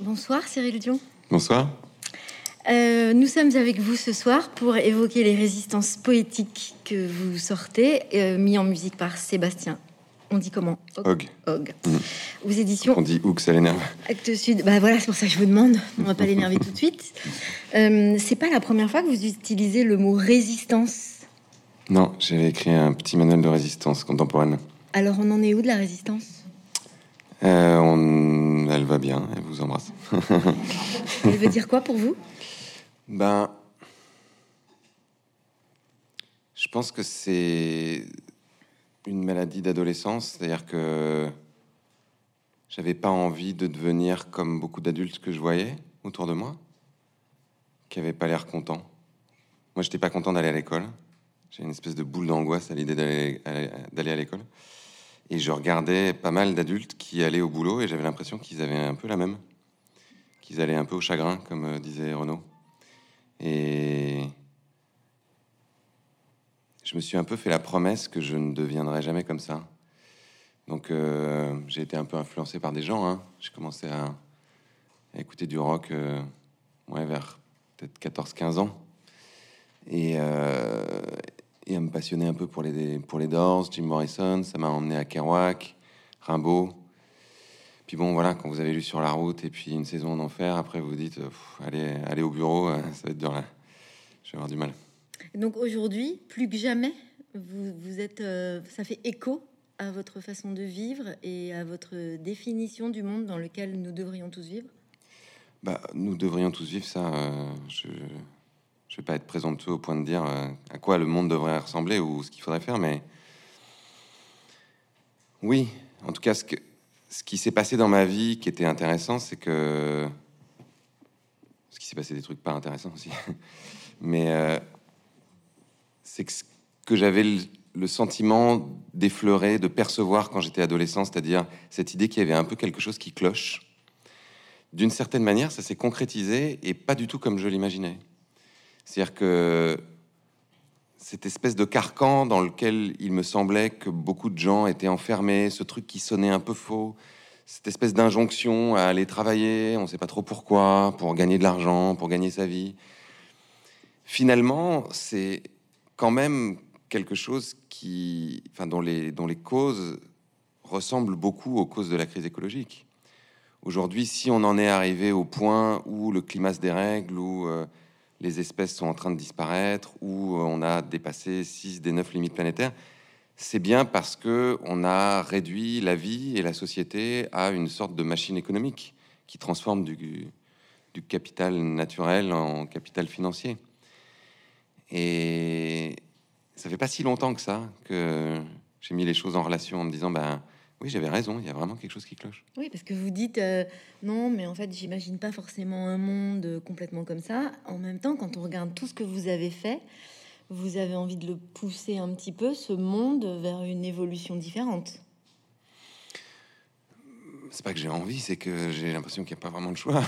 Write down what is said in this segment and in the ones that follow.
Bonsoir Cyril Dion. Bonsoir. Euh, nous sommes avec vous ce soir pour évoquer les résistances poétiques que vous sortez, euh, mis en musique par Sébastien. On dit comment Og. Og. Mm. Aux éditions On dit Hook, ça l'énerve. Actes Sud. Bah voilà, c'est pour ça que je vous demande. On va pas l'énerver tout de suite. Euh, c'est pas la première fois que vous utilisez le mot résistance. Non, j'avais écrit un petit manuel de résistance contemporaine. Alors on en est où de la résistance? On... Elle va bien, elle vous embrasse. Elle veut dire quoi pour vous? Ben, je pense que c'est une maladie d'adolescence, c'est-à-dire que j'avais pas envie de devenir comme beaucoup d'adultes que je voyais autour de moi, qui avaient pas l'air contents. Moi, j'étais pas content d'aller à l'école. J'ai une espèce de boule d'angoisse à l'idée d'aller à l'école. Et je regardais pas mal d'adultes qui allaient au boulot et j'avais l'impression qu'ils avaient un peu la même, qu'ils allaient un peu au chagrin, comme euh, disait Renaud. Et je me suis un peu fait la promesse que je ne deviendrais jamais comme ça. Donc euh, j'ai été un peu influencé par des gens. hein. J'ai commencé à, écouter du rock euh, vers peut-être 14-15 ans. Et, euh, et à me passionner un peu pour les, pour les Doors, Jim Morrison. Ça m'a emmené à Kerouac, Rimbaud. Puis bon, voilà, quand vous avez lu sur la route et puis une saison en enfer, après vous vous dites, euh, pff, allez, allez au bureau, euh, ça va être dur là. Je vais avoir du mal. Donc aujourd'hui, plus que jamais, vous, vous êtes, euh, ça fait écho à votre façon de vivre et à votre définition du monde dans lequel nous devrions tous vivre? Bah, nous devrions tous vivre ça. euh, je je vais pas être présomptueux au point de dire euh, à quoi le monde devrait ressembler ou ce qu'il faudrait faire, mais oui, en tout cas, ce, que, ce qui s'est passé dans ma vie qui était intéressant, c'est que ce qui s'est passé des trucs pas intéressants aussi, mais euh, c'est que que j'avais le sentiment d'effleurer, de percevoir quand j'étais adolescent, c'est-à-dire cette idée qu'il y avait un peu quelque chose qui cloche. D'une certaine manière, ça s'est concrétisé et pas du tout comme je l'imaginais. C'est-à-dire que cette espèce de carcan dans lequel il me semblait que beaucoup de gens étaient enfermés, ce truc qui sonnait un peu faux, cette espèce d'injonction à aller travailler, on ne sait pas trop pourquoi, pour gagner de l'argent, pour gagner sa vie. Finalement, c'est quand même quelque chose qui, enfin, dont les, causes ressemblent beaucoup aux causes de la crise écologique. Aujourd'hui, si on en est arrivé au point où le climat se dérègle, où euh, les espèces sont en train de disparaître, où euh, on a dépassé 6 des 9 limites planétaires, c'est bien parce que on a réduit la vie et la société à une sorte de machine économique qui transforme du, du capital naturel en capital financier. Et ça fait pas si longtemps que ça que j'ai mis les choses en relation en me disant, ben oui, j'avais raison, il y a vraiment quelque chose qui cloche. Oui, parce que vous dites euh, non, mais en fait, j'imagine pas forcément un monde complètement comme ça. En même temps, quand on regarde tout ce que vous avez fait, vous avez envie de le pousser un petit peu, ce monde, vers une évolution différente. C'est pas que j'ai envie, c'est que j'ai l'impression qu'il n'y a pas vraiment de choix.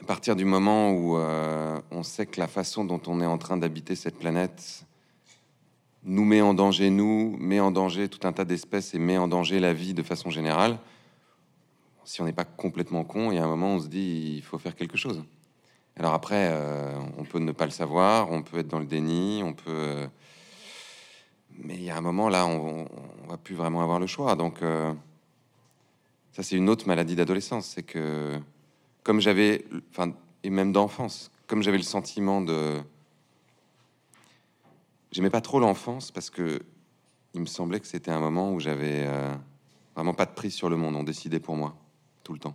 À partir du moment où euh, on sait que la façon dont on est en train d'habiter cette planète nous met en danger, nous, met en danger tout un tas d'espèces et met en danger la vie de façon générale, si on n'est pas complètement con, il y a un moment on se dit il faut faire quelque chose. Alors après, euh, on peut ne pas le savoir, on peut être dans le déni, on peut... euh, mais il y a un moment là, on, on va plus vraiment avoir le choix. Donc euh, ça, c'est une autre maladie d'adolescence, c'est que comme j'avais, et même d'enfance, comme j'avais le sentiment de J'aimais pas trop l'enfance parce que il me semblait que c'était un moment où j'avais euh, vraiment pas de prise sur le monde. On décidait pour moi tout le temps.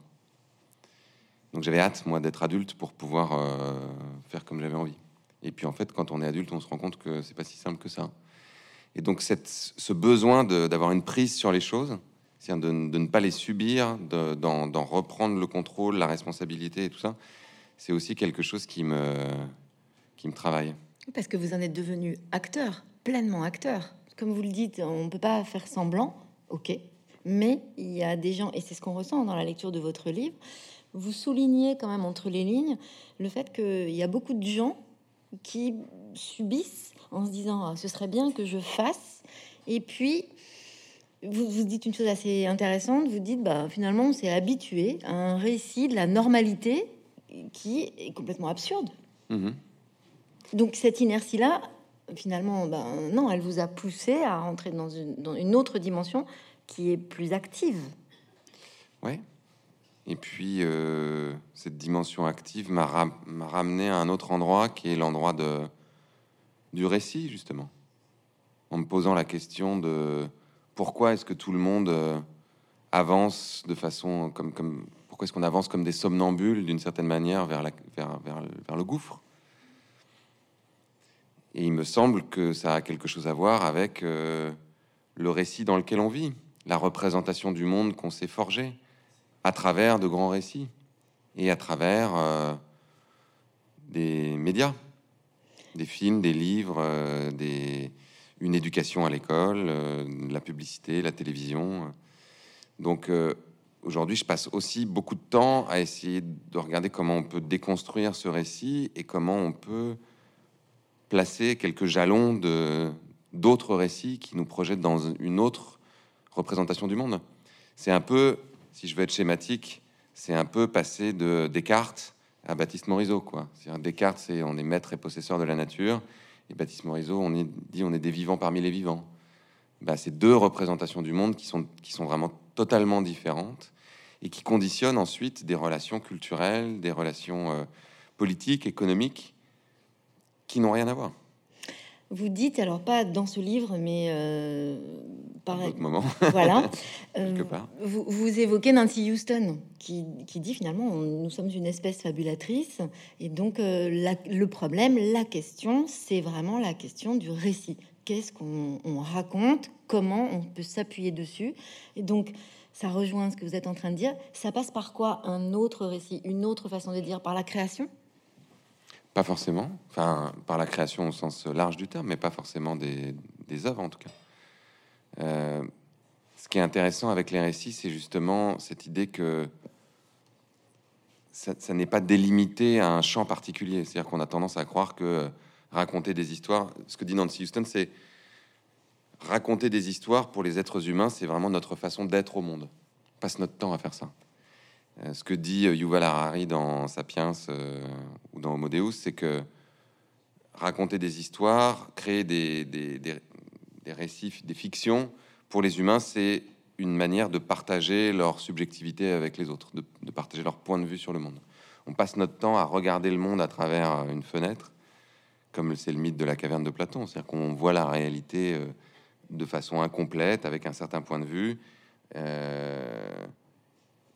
Donc j'avais hâte moi d'être adulte pour pouvoir euh, faire comme j'avais envie. Et puis en fait, quand on est adulte, on se rend compte que c'est pas si simple que ça. Et donc ce besoin d'avoir une prise sur les choses, c'est-à-dire de, ne pas les subir, de- d'en reprendre le contrôle, la responsabilité et tout ça, c'est aussi quelque chose qui me travaille. Parce que vous en êtes devenu acteur, pleinement acteur. Comme vous le dites, on ne peut pas faire semblant, ok. Mais il y a des gens, et c'est ce qu'on ressent dans la lecture de votre livre, vous soulignez quand même entre les lignes le fait qu'il y a beaucoup de gens qui subissent en se disant Ah, ce serait bien que je fasse, et puis vous, vous dites une chose assez intéressante. Vous dites, bah, finalement, on s'est habitué à un récit de la normalité qui est complètement absurde. Mhm. Donc cette inertie-là, finalement, ben, non, elle vous a poussé à rentrer dans une, autre dimension qui est plus active. Ouais. Et puis, euh, cette dimension active m'a ram- m'a ramené à un autre endroit qui est l'endroit du récit, justement. En me posant la question de pourquoi est-ce que tout le monde euh, avance de façon comme, comme pourquoi est-ce qu'on avance comme des somnambules d'une certaine manière vers, la, vers, vers, vers le gouffre? Et il me semble que ça a quelque chose à voir avec euh, le récit dans lequel on vit, la représentation du monde qu'on s'est forgé à travers de grands récits et à travers euh, des médias, des films, des livres, euh, une éducation à l'école, la publicité, la télévision. Donc aujourd'hui, je passe aussi beaucoup de temps à essayer de regarder comment on peut déconstruire ce récit et comment on peut placer quelques jalons d'autres récits qui nous projettent dans une autre représentation du monde. C'est un peu, si je veux être schématique, c'est un peu passer de Descartes à Baptiste Morisot, Descartes, c'est on est maître et possesseur de la nature, et Baptiste Morisot, on est, dit on est des vivants parmi les vivants. Bah, c'est deux représentations du monde qui sont qui sont vraiment totalement différentes et qui conditionnent ensuite des relations culturelles, des relations euh, politiques, économiques, qui n'ont rien à voir. Vous dites, alors pas dans ce livre, mais euh, pareil, d'autres moments, voilà. Euh, part. vous, vous évoquez Nancy Houston, qui, qui dit finalement, on- nous sommes une espèce fabulatrice, et donc euh, la- le problème, la question, c'est vraiment la question du récit. Qu'est-ce qu'on on raconte? Comment on peut s'appuyer dessus? Et donc, ça rejoint ce que vous êtes en train de dire. Ça passe par quoi un autre récit, une autre façon de dire Par la création? Pas forcément, enfin par la création au sens large du terme, mais pas forcément des, œuvres en tout cas. Euh, ce qui est intéressant avec les récits, c'est justement cette idée que ça, ça n'est pas délimité à un champ particulier. C'est-à-dire qu'on a tendance à croire que raconter des histoires, ce que dit Nancy Houston, c'est raconter des histoires pour les êtres humains, c'est vraiment notre façon d'être au monde. On passe notre temps à faire ça. Euh, ce que dit euh, Yuval Harari dans Sapiens euh, ou dans Homo Deus, c'est que raconter des histoires, créer des, des, des- récits, des fictions pour les humains, c'est une manière de partager leur subjectivité avec les autres, de, partager leur point de vue sur le monde. On passe notre temps à regarder le monde à travers une fenêtre, comme c'est le mythe de la caverne de Platon, c'est-à-dire qu'on voit la réalité de façon incomplète, avec un certain point de vue.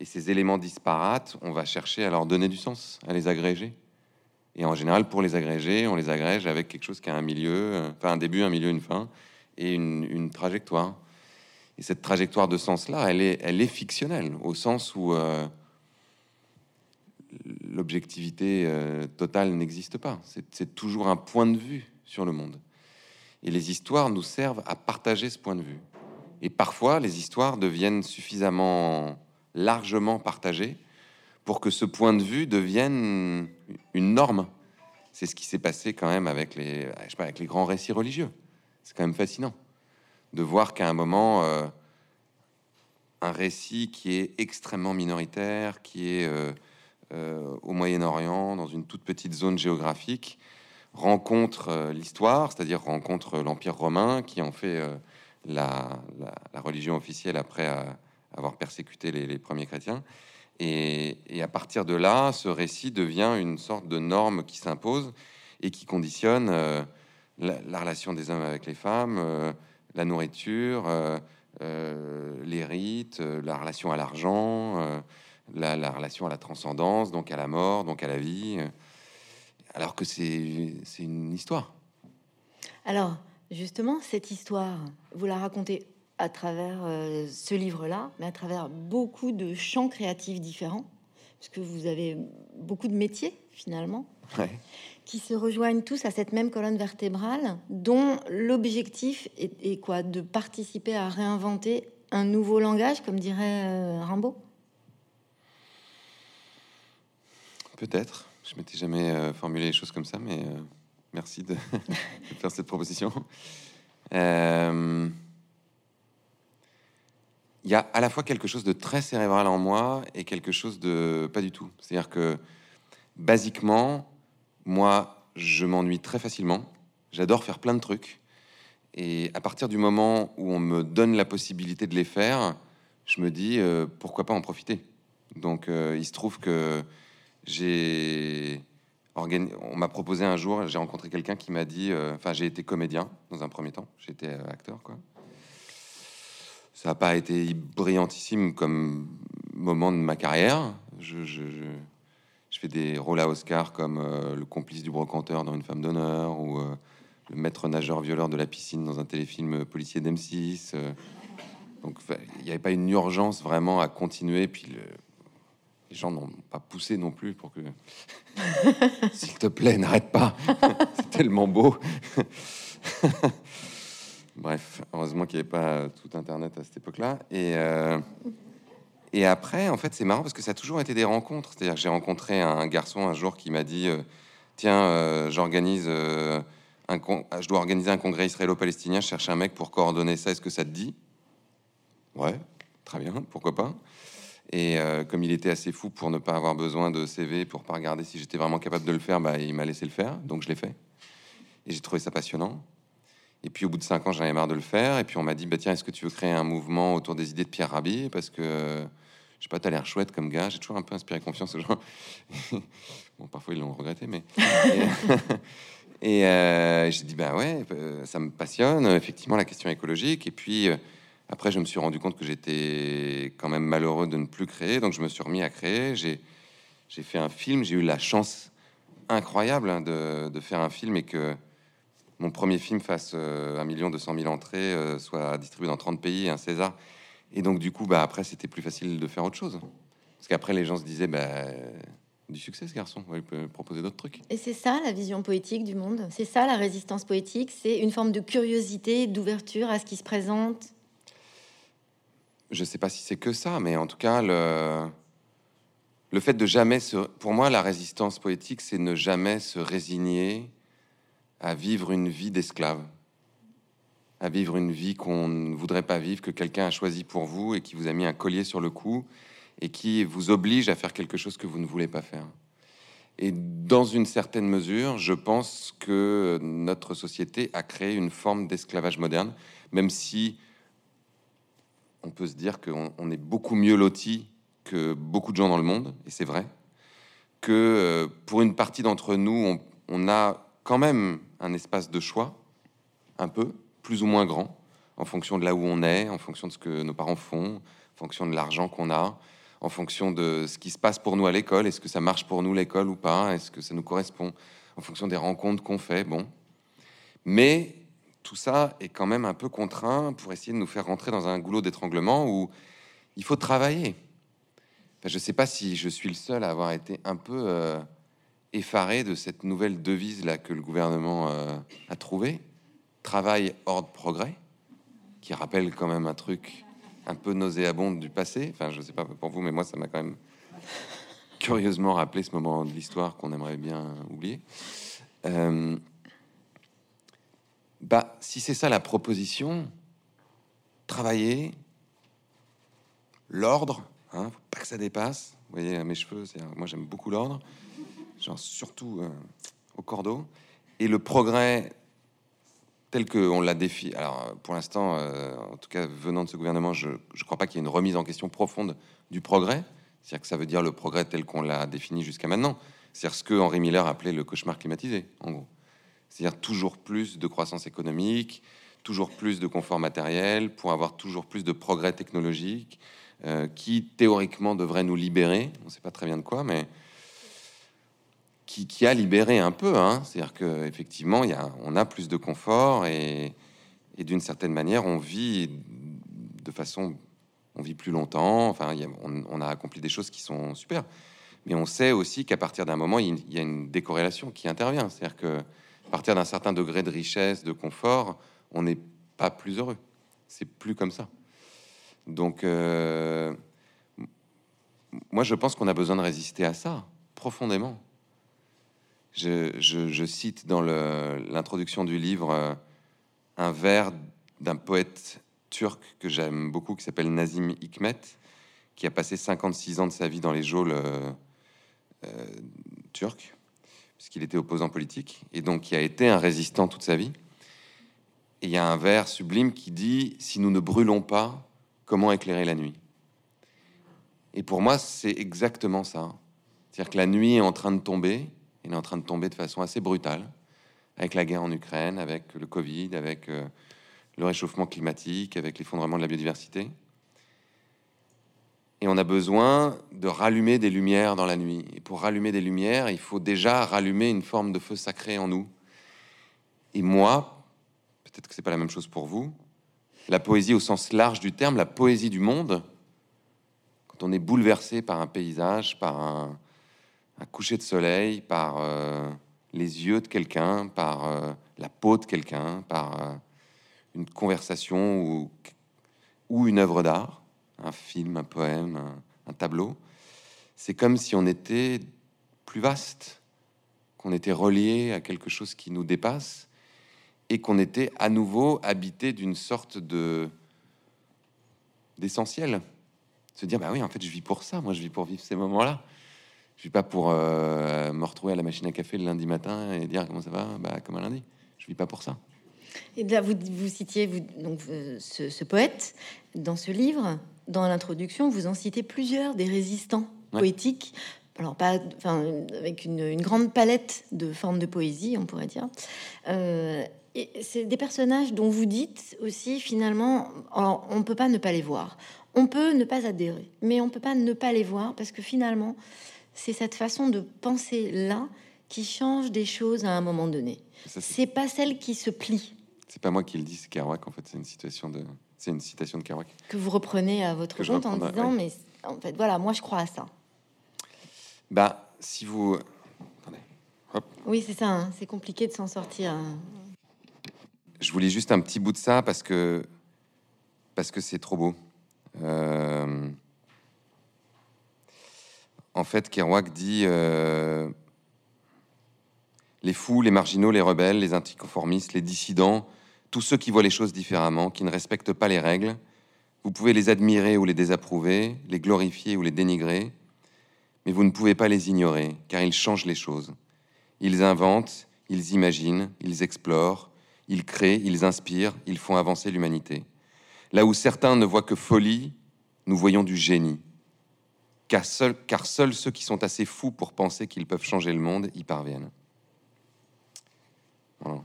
Et ces éléments disparates, on va chercher à leur donner du sens, à les agréger. Et en général, pour les agréger, on les agrège avec quelque chose qui a un milieu, euh, enfin un début, un milieu, une fin, et une, trajectoire. Et cette trajectoire de sens-là, elle est, elle est fictionnelle, au sens où euh, l'objectivité euh, totale n'existe pas. C'est toujours un point de vue sur le monde. Et les histoires nous servent à partager ce point de vue. Et parfois, les histoires deviennent suffisamment largement partagées pour que ce point de vue devienne une norme. C'est ce qui s'est passé quand même avec les, je sais pas, avec les grands récits religieux. C'est quand même fascinant de voir qu'à un moment, euh, un récit qui est extrêmement minoritaire, qui est euh, euh, au Moyen-Orient, dans une toute petite zone géographique, rencontre l'histoire, c'est-à-dire rencontre l'Empire romain, qui en fait la, religion officielle après avoir persécuté les, premiers chrétiens. Et, à partir de là, ce récit devient une sorte de norme qui s'impose et qui conditionne euh, la, la relation des hommes avec les femmes, euh, la nourriture, euh, les rites, la relation à l'argent, la, la relation à la transcendance, donc à la mort, donc à la vie, alors que c'est une histoire. Alors, justement, cette histoire, vous la racontez à travers euh, ce livre-là, mais à travers beaucoup de champs créatifs différents, puisque vous avez beaucoup de métiers, finalement, Ouais. qui se rejoignent tous à cette même colonne vertébrale, dont l'objectif est, est quoi? De participer à réinventer un nouveau langage, comme dirait euh, Rimbaud? Peut-être. Je m'étais jamais euh, formulé les choses comme ça, mais euh, merci de, de faire cette proposition. Euh, il y a à la fois quelque chose de très cérébral en moi et quelque chose de pas du tout. C'est-à-dire que, basiquement, moi, je m'ennuie très facilement. J'adore faire plein de trucs. Et à partir du moment où on me donne la possibilité de les faire, je me dis euh, pourquoi pas en profiter. Donc euh, il se trouve que j'ai on m'a proposé un jour, j'ai rencontré quelqu'un qui m'a dit, euh, enfin j'ai été comédien dans un premier temps, j'étais acteur quoi. Ça n'a pas été brillantissime comme moment de ma carrière. Je, fais des rôles à Oscar comme le complice du brocanteur dans Une femme d'honneur ou le maître nageur violeur de la piscine dans un téléfilm policier d'M6. Donc il n'y avait pas une urgence vraiment à continuer. Puis les gens n'ont pas poussé non plus pour que, s'il te plaît, n'arrête pas. C'est tellement beau. Bref, heureusement qu'il n'y avait pas tout Internet à cette époque-là. Et, euh, et après, en fait, c'est marrant parce que ça a toujours été des rencontres. C'est-à-dire j'ai rencontré un garçon un jour qui m'a dit, euh, tiens, euh, j'organise... un je dois organiser un congrès israélo-palestinien, je cherche un mec pour coordonner ça, est-ce que ça te dit? Ouais, très bien, pourquoi pas. Et comme il était assez fou pour ne pas avoir besoin de CV, pour pas regarder si j'étais vraiment capable de le faire, bah, il m'a laissé le faire, donc je l'ai fait. Et j'ai trouvé ça passionnant. Et puis au bout de cinq ans, j'en avais marre de le faire. Et puis on m'a dit, bah, tiens, est-ce que tu veux créer un mouvement autour des idées de Pierre Rabhi? Parce que, je sais pas, tu as l'air chouette comme gars. J'ai toujours un peu inspiré confiance aux gens. bon, parfois ils l'ont regretté, mais... et, euh, j'ai dit, bah ouais, euh, ça me passionne, effectivement, la question écologique. Et puis... Après, je me suis rendu compte que j'étais quand même malheureux de ne plus créer, donc je me suis remis à créer. J'ai fait un film, j'ai eu la chance incroyable hein, de, faire un film et que mon premier film fasse euh, un million deux cent mille entrées, euh, soit distribué dans 30 pays, un César. Et donc, du coup, bah, après, c'était plus facile de faire autre chose. Parce qu'après, les gens se disaient, bah, du succès, ce garçon, il peut proposer d'autres trucs. Et c'est ça la vision poétique du monde? C'est ça la résistance poétique? C'est une forme de curiosité, d'ouverture à ce qui se présente? Je sais pas si c'est que ça, mais en tout cas, le, le fait de jamais se. Pour moi, la résistance poétique, c'est ne jamais se résigner à vivre une vie d'esclave, à vivre une vie qu'on ne voudrait pas vivre, que quelqu'un a choisi pour vous et qui vous a mis un collier sur le cou et qui vous oblige à faire quelque chose que vous ne voulez pas faire. Et dans une certaine mesure, je pense que notre société a créé une forme d'esclavage moderne, même si on peut se dire qu'on est beaucoup mieux loti que beaucoup de gens dans le monde, et c'est vrai, que euh, pour une partie d'entre nous, on, a quand même un espace de choix, un peu, plus ou moins grand, en fonction de là où on est, en fonction de ce que nos parents font, en fonction de l'argent qu'on a, en fonction de ce qui se passe pour nous à l'école, est-ce que ça marche pour nous l'école ou pas, est-ce que ça nous correspond, en fonction des rencontres qu'on fait, bon. Mais tout ça est quand même un peu contraint pour essayer de nous faire rentrer dans un goulot d'étranglement où il faut travailler. je ne sais pas si je suis le seul à avoir été un peu euh, effaré de cette nouvelle devise là que le gouvernement euh, a trouvé travail, ordre, progrès, qui rappelle quand même un truc un peu nauséabond du passé. Enfin, je sais pas pour vous, mais moi, ça m'a quand même curieusement rappelé ce moment de l'histoire qu'on aimerait bien oublier. Euh, bah, si c'est ça la proposition, travailler, l'ordre, hein, pas que ça dépasse. Vous voyez mes cheveux, moi j'aime beaucoup l'ordre, surtout euh, au cordeau, et le progrès tel que on l'a défini. Alors pour l'instant, euh, en tout cas venant de ce gouvernement, je ne crois pas qu'il y ait une remise en question profonde du progrès. C'est-à-dire que ça veut dire le progrès tel qu'on l'a défini jusqu'à maintenant. C'est-à-dire ce que Henri Miller appelait le cauchemar climatisé, en gros c'est-à-dire toujours plus de croissance économique, toujours plus de confort matériel, pour avoir toujours plus de progrès technologiques, euh, qui théoriquement devrait nous libérer. On ne sait pas très bien de quoi, mais qui, a libéré un peu. Hein. C'est-à-dire qu'effectivement, on a plus de confort et, d'une certaine manière, on vit de façon, on vit plus longtemps. Enfin, on, a accompli des choses qui sont super. Mais on sait aussi qu'à partir d'un moment, il y a une décorrélation qui intervient. C'est-à-dire que partir d'un certain degré de richesse, de confort, on n'est pas plus heureux. C'est plus comme ça. Donc, euh, moi, je pense qu'on a besoin de résister à ça profondément. Je, cite dans l'introduction du livre euh, un vers d'un poète turc que j'aime beaucoup qui s'appelle Nazim Hikmet, qui a passé 56 ans de sa vie dans les geôles euh, euh, turques, puisqu'il était opposant politique, et donc qui a été un résistant toute sa vie. Et il y a un vers sublime qui dit Si nous ne brûlons pas, comment éclairer la nuit? Et pour moi, c'est exactement ça. C'est-à-dire que la nuit est en train de tomber, elle est en train de tomber de façon assez brutale, avec la guerre en Ukraine, avec le Covid, avec euh, le réchauffement climatique, avec l'effondrement de la biodiversité. Et on a besoin de rallumer des lumières dans la nuit. Et pour rallumer des lumières, il faut déjà rallumer une forme de feu sacré en nous. Et moi, peut-être que c'est pas la même chose pour vous, la poésie au sens large du terme, la poésie du monde, quand on est bouleversé par un paysage, par un, coucher de soleil, par euh, les yeux de quelqu'un, par euh, la peau de quelqu'un, par euh, une conversation ou, ou une œuvre d'art, un film, un poème, un, tableau. C'est comme si on était plus vaste, qu'on était relié à quelque chose qui nous dépasse et qu'on était à nouveau habité d'une sorte de d'essentiel. Se dire, bah oui, en fait, je vis pour ça. Moi, je vis pour vivre ces moments-là. Je vis pas pour euh, me retrouver à la machine à café le lundi matin et dire comment ça va, bah, comme un lundi. Je vis pas pour ça. Et là, vous, vous citiez vous, donc, euh, ce, poète dans ce livre. Dans l'introduction, vous en citez plusieurs des résistants poétiques. Alors, pas, enfin, avec une, grande palette de formes de poésie, on pourrait dire. Euh, et c'est des personnages dont vous dites aussi, finalement, on ne peut pas ne pas les voir. On peut ne pas adhérer, mais on peut pas ne pas les voir parce que finalement, c'est cette façon de penser là qui change des choses à un moment donné. C'est pas celle qui se plie. C'est pas moi qui le dis, c'est Kerouac. En fait, c'est une citation de, c'est une citation de Kerouac que vous reprenez à votre compte en disant, mais en fait, voilà, moi je crois à ça. Bah, si vous, Attendez. Hop. oui, c'est ça. Hein. c'est compliqué de s'en sortir. Hein. Je voulais juste un petit bout de ça parce que parce que c'est trop beau. Euh, en fait, Kerouac dit euh, les fous, les marginaux, les rebelles, les anticonformistes, les dissidents tous ceux qui voient les choses différemment, qui ne respectent pas les règles. Vous pouvez les admirer ou les désapprouver, les glorifier ou les dénigrer, mais vous ne pouvez pas les ignorer, car ils changent les choses. Ils inventent, ils imaginent, ils explorent, ils créent, ils inspirent, ils font avancer l'humanité. Là où certains ne voient que folie, nous voyons du génie. Car, car seuls ceux qui sont assez fous pour penser qu'ils peuvent changer le monde y parviennent. Voilà.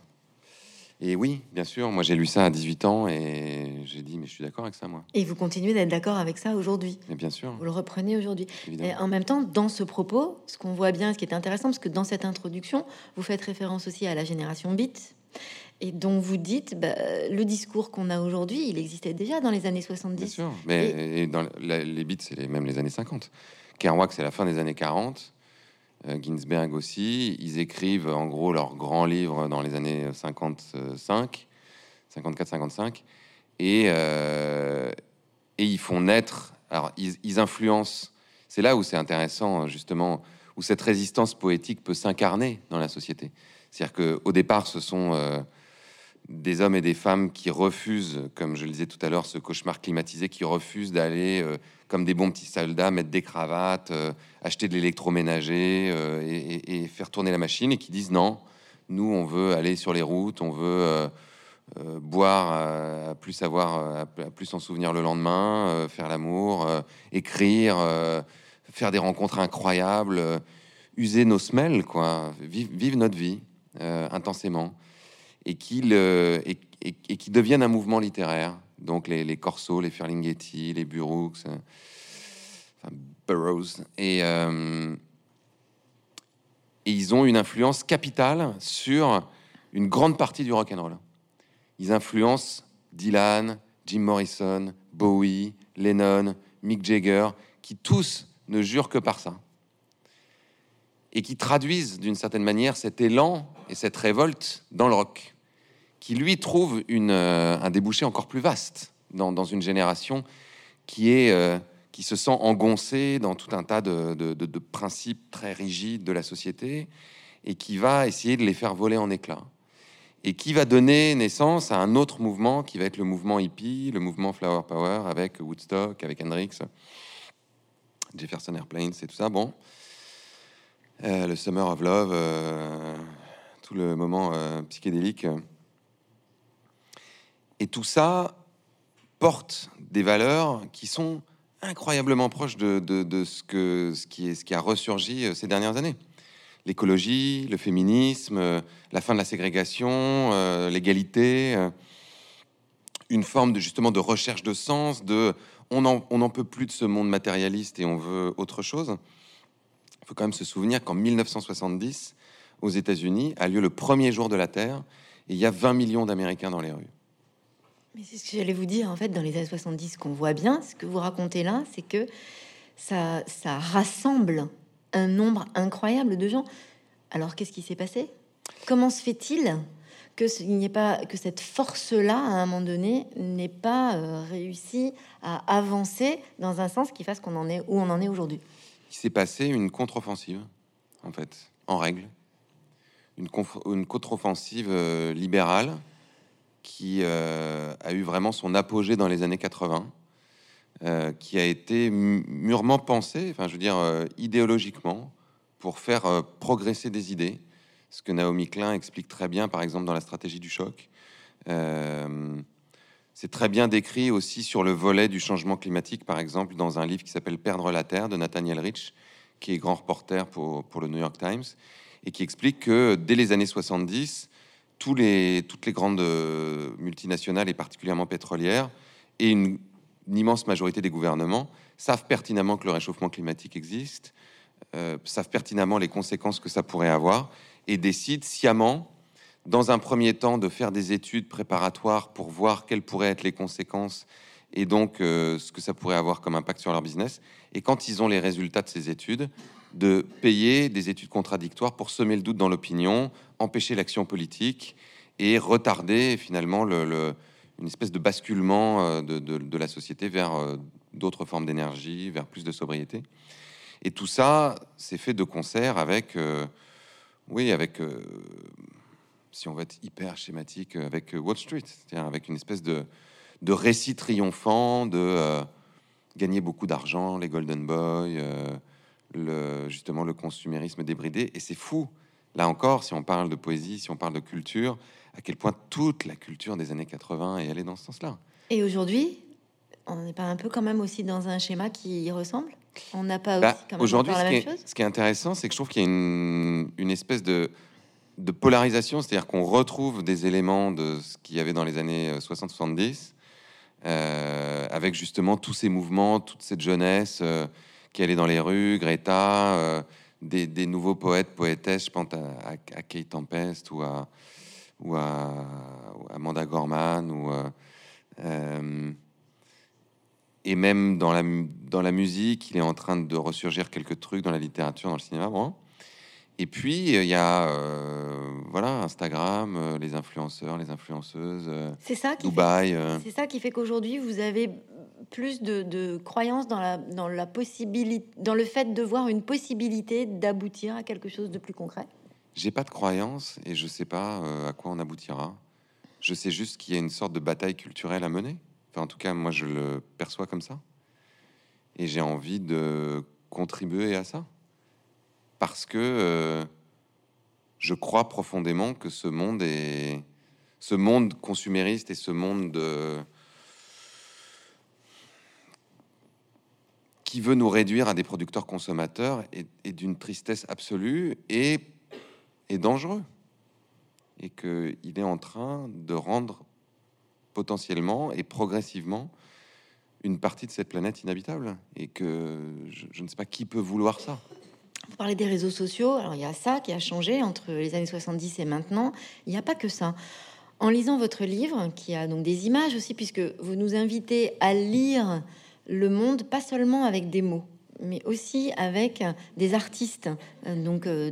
Et oui, bien sûr, moi j'ai lu ça à 18 ans et j'ai dit, mais je suis d'accord avec ça, moi. Et vous continuez d'être d'accord avec ça aujourd'hui Mais bien sûr. Vous le reprenez aujourd'hui. Et en même temps, dans ce propos, ce qu'on voit bien, ce qui est intéressant, parce que dans cette introduction, vous faites référence aussi à la génération Beat. Et dont vous dites, bah, le discours qu'on a aujourd'hui, il existait déjà dans les années 70. Bien sûr, mais dans les beats, c'est même les années 50. Kerouac, c'est la fin des années 40. Euh, Ginsberg aussi. Ils écrivent en gros leur grand livre dans les années 55, 54-55, et, euh, et ils font naître. Alors, ils, influencent. C'est là où c'est intéressant, justement, où cette résistance poétique peut s'incarner dans la société. C'est-à-dire qu'au départ, ce sont euh, des hommes et des femmes qui refusent, comme je le disais tout à l'heure, ce cauchemar climatisé, qui refusent d'aller comme des bons petits soldats, mettre des cravates, euh, acheter de l'électroménager euh, et, faire tourner la machine, et qui disent non, nous on veut aller sur les routes, on veut euh, boire, à plus savoir, plus s'en souvenir le lendemain, faire l'amour, écrire, faire des rencontres incroyables, user nos semelles, quoi, vivre, notre vie intensément, et qui deviennent un mouvement littéraire. Donc les, les Corso, les Ferlinghetti, les Burroughs, euh, enfin, Burroughs, et, euh, et, ils ont une influence capitale sur une grande partie du rock and roll. Ils influencent Dylan, Jim Morrison, Bowie, Lennon, Mick Jagger, qui tous ne jurent que par ça. Et qui traduisent d'une certaine manière cet élan et cette révolte dans le rock qui lui trouve euh, un débouché encore plus vaste dans, une génération euh, qui se sent engoncée dans tout un tas de, principes très rigides de la société et qui va essayer de les faire voler en éclats. et qui va donner naissance à un autre mouvement qui va être le mouvement hippie, le mouvement Flower Power avec Woodstock, avec Hendrix, Jefferson Airplanes et tout ça. Bon, euh, le Summer of Love, tout le moment psychédélique. Et tout ça porte des valeurs qui sont incroyablement proches de, ce, qui a ressurgi ces dernières années. L'écologie, le féminisme, la fin de la ségrégation, l'égalité, une forme de justement de recherche de sens, de on n'en peut plus de ce monde matérialiste et on veut autre chose. Il faut quand même se souvenir qu'en 1970, aux États-Unis, a lieu le premier jour de la Terre et il y a 20 millions d'Américains dans les rues. Mais c'est ce que j'allais vous dire, en fait, dans les années 70, qu'on voit bien, ce que vous racontez là, c'est que ça, ça rassemble un nombre incroyable de gens. Alors, qu'est-ce qui s'est passé? Comment se fait-il que il n'y pas que cette force-là, à un moment donné, n'ait pas euh, réussi à avancer dans un sens qui fasse qu'on en est où on en est aujourd'hui? Il s'est passé une contre-offensive, en fait, en règle, une, une contre-offensive euh, libérale qui euh, a eu vraiment son apogée dans les années 80, qui a été mûrement pensée, enfin, je veux dire, idéologiquement, pour faire progresser des idées ce que Naomi Klein explique très bien, par exemple, dans la stratégie du choc. Euh, c'est très bien décrit aussi sur le volet du changement climatique, par exemple, dans un livre qui s'appelle Perdre la Terre de Nathaniel Rich, qui est grand reporter pour le New York Times, et qui explique que dès les années 70, toutes les grandes euh, multinationales, et particulièrement pétrolières, et une, immense majorité des gouvernements, savent pertinemment que le réchauffement climatique existe, euh, savent pertinemment les conséquences que ça pourrait avoir, et décide sciemment, dans un premier temps, de faire des études préparatoires pour voir quelles pourraient être les conséquences et donc euh, ce que ça pourrait avoir comme impact sur leur business. Et quand ils ont les résultats de ces études, de payer des études contradictoires pour semer le doute dans l'opinion, empêcher l'action politique et retarder finalement le, une espèce de basculement euh, de, la société vers euh, d'autres formes d'énergie, vers plus de sobriété. Et tout ça, c'est fait de concert avec oui, avec, euh, si on veut être hyper schématique, euh, avec euh, Wall Street, avec une espèce de, récit triomphant de gagner beaucoup d'argent, les Golden Boys, justement le consumérisme débridé. Et c'est fou, là encore, si on parle de poésie, si on parle de culture, à quel point toute la culture des années 80 est allée dans ce sens-là? Et aujourd'hui, on n'est pas un peu quand même aussi dans un schéma qui y ressemble? On n'a pas bah, aujourd'hui ce, qui est intéressant, c'est que je trouve qu'il y a une, espèce de, polarisation, c'est-à-dire qu'on retrouve des éléments de ce qu'il y avait dans les années 60-70, euh, euh, avec justement tous ces mouvements, toute cette jeunesse euh, qui allait dans les rues, Greta, des, nouveaux poètes, poétesses, je pense à, Kate Tempest ou à, ou à, Amanda Gorman ou et même dans la, dans la musique, il est en train de ressurgir quelques trucs dans la littérature, dans le cinéma. Bon. Et puis, il y a euh, voilà, Instagram, euh, les influenceurs, les influenceuses, c'est ça qui Dubaï. Euh. C'est ça qui fait qu'aujourd'hui, vous avez plus de, de croyances dans la, dans la possibilité, dans le fait de voir une possibilité d'aboutir à quelque chose de plus concret. J'ai pas de croyance et je sais pas à quoi on aboutira. Je sais juste qu'il y a une sorte de bataille culturelle à mener en tout cas, moi, je le perçois comme ça. Et j'ai envie de contribuer à ça. Parce que euh, je crois profondément que ce monde est. Ce monde consumériste et ce monde de, qui veut nous réduire à des producteurs consommateurs est, d'une tristesse absolue et, et dangereux. Et qu'il est en train de rendre potentiellement et progressivement une partie de cette planète inhabitable et que je, ne sais pas qui peut vouloir ça. Vous parlez des réseaux sociaux, alors il y a ça qui a changé entre les années 70 et maintenant. Il n'y a pas que ça. En lisant votre livre, qui a donc des images aussi, puisque vous nous invitez à lire le monde, pas seulement avec des mots, mais aussi avec des artistes, euh, donc euh,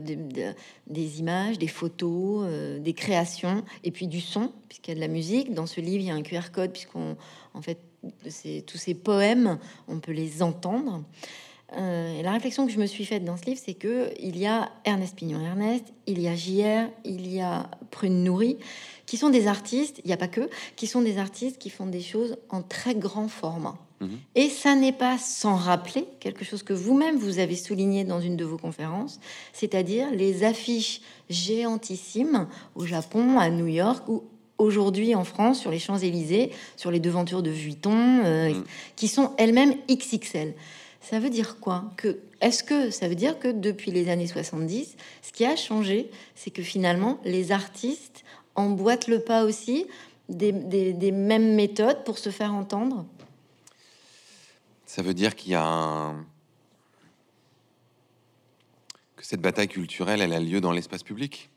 des, images, des photos, euh, des créations, et puis du son, puisqu'il y a de la musique. Dans ce livre, il y a un QR code, puisqu'on, en fait, tous ces poèmes, on peut les entendre. Et la réflexion que je me suis faite dans ce livre, c'est que il y a Ernest Pignon Ernest, il y a JR, il y a Prune Nourri, qui sont des artistes, il n'y a pas que, qui sont des artistes qui font des choses en très grand format. Mhm. Et ça n'est pas sans rappeler quelque chose que vous-même vous avez souligné dans une de vos conférences, c'est-à-dire les affiches géantissimes au Japon, à New York ou aujourd'hui en France sur les Champs-Élysées, sur les devantures de Vuitton, euh, Mhm. qui sont elles-mêmes XXL. Ça veut dire quoi que Est-ce que ça veut dire que depuis les années 70, ce qui a changé, c'est que finalement les artistes emboîtent le pas aussi des, des- des mêmes méthodes pour se faire entendre? Ça veut dire qu'il y a un... que cette bataille culturelle, elle a lieu dans l'espace public.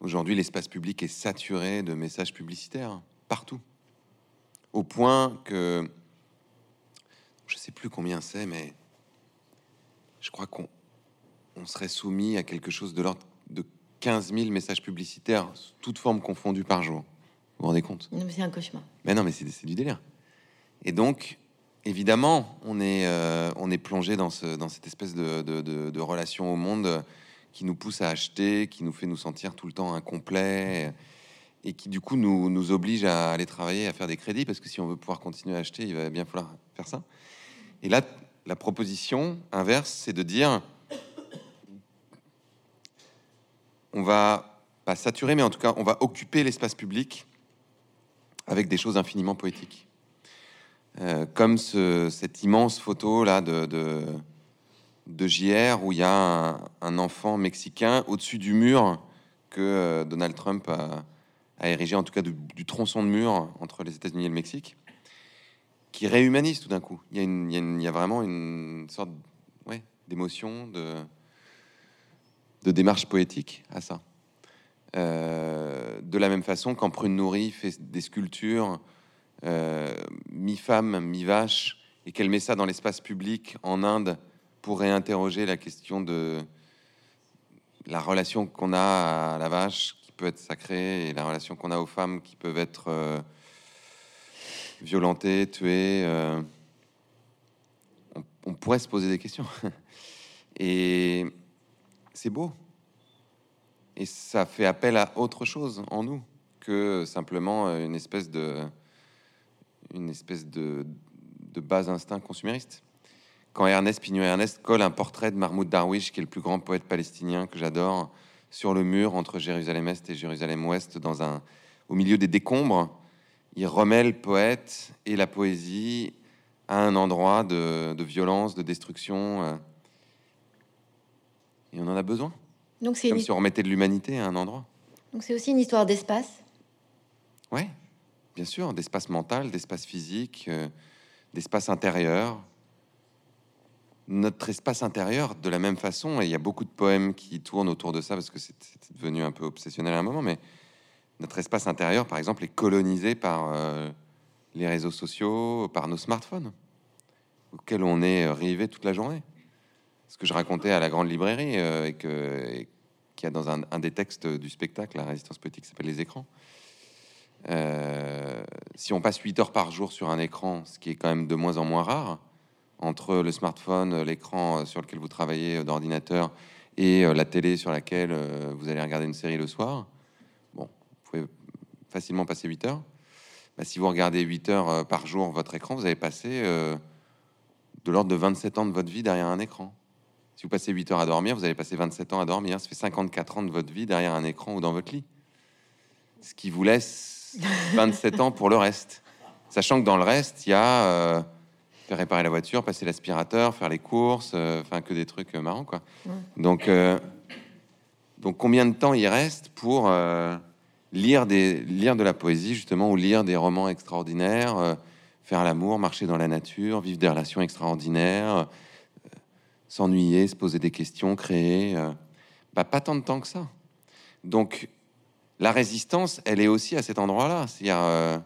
Aujourd'hui, l'espace public est saturé de messages publicitaires partout, au point que je sais plus combien c'est, mais je crois qu'on on serait soumis à quelque chose de l'ordre de 15 000 messages publicitaires, toutes formes confondues par jour. Vous vous rendez compte? C'est un cauchemar. mais non, mais c'est du délire. Et donc, évidemment, on est, euh, on est plongé dans, ce, dans cette espèce de relation au monde qui nous pousse à acheter, qui nous fait nous sentir tout le temps incomplets et qui, du coup, nous, nous oblige à aller travailler, à faire des crédits parce que si on veut pouvoir continuer à acheter, il va bien falloir faire ça. Et là, la proposition inverse, c'est de dire on va pas saturer, mais en tout cas, on va occuper l'espace public avec des choses infiniment poétiques. Euh, comme ce- cette immense photo là de, JR où il y a un, enfant mexicain au-dessus du mur que euh, Donald Trump a, érigé, en tout cas du, tronçon de mur entre les États-Unis et le Mexique, qui réhumanise tout d'un coup. Il y, a vraiment une sorte d'émotion, de, démarche poétique à ça. Euh, de la même façon, quand Prune Nourri fait des sculptures mi-femme, mi-vache, et qu'elle met ça dans l'espace public en Inde pour réinterroger la question de la relation qu'on a à la vache, qui peut être sacrée, et la relation qu'on a aux femmes, qui peuvent être euh, violentées, tuées. euh, on, pourrait se poser des questions. et c'est beau. Et ça fait appel à autre chose en nous que simplement euh, une espèce de, une espèce de, de bas instinct consumériste. Quand Ernest Pignon Ernest colle un portrait de Mahmoud Darwish, qui est le plus grand poète palestinien que j'adore, sur le mur entre Jérusalem-Est et Jérusalem-Ouest, dans un, au milieu des décombres, il remet le poète et la poésie à un endroit de, de violence, de destruction. euh. Et on en a besoin. Donc c'est Comme une- si on remettait de l'humanité à un endroit. donc c'est aussi une histoire d'espace? Ouais, bien sûr, d'espace mental, d'espace physique, euh, d'espace intérieur. Notre espace intérieur, de la même façon, et il y a beaucoup de poèmes qui tournent autour de ça parce que c'est devenu un peu obsessionnel à un moment, mais notre espace intérieur, par exemple, est colonisé par euh, les réseaux sociaux, par nos smartphones, auxquels on est euh, rivé toute la journée. Ce que je racontais à la grande librairie et que qu'il y a dans un, des textes du spectacle, La résistance poétique, qui s'appelle Les écrans. Si on passe 8 heures par jour sur un écran, ce qui est quand même de moins en moins rare, entre le smartphone, l'écran sur lequel vous travaillez euh, d'ordinateur et euh, la télé sur laquelle euh, vous allez regarder une série le soir, bon, vous pouvez facilement passer 8 heures. Bah, si vous regardez 8 heures euh, par jour votre écran, vous avez passé euh, de l'ordre de 27 ans de votre vie derrière un écran. Si vous passez 8 heures à dormir, vous allez passer 27 ans à dormir. Ça fait 54 ans de votre vie derrière un écran ou dans votre lit. Ce qui vous laisse 27 ans pour le reste. Sachant que dans le reste, il y a euh, faire réparer la voiture, passer l'aspirateur, faire les courses, euh, enfin que des trucs euh, marrants quoi. Ouais. Donc, donc combien de temps il reste pour lire des lire de la poésie justement ou lire des romans extraordinaires, faire l'amour, marcher dans la nature, vivre des relations extraordinaires, s'ennuyer, se poser des questions, créer. bah, pas tant de temps que ça. Donc la résistance, elle est aussi à cet endroit-là, c'est-à-dire euh,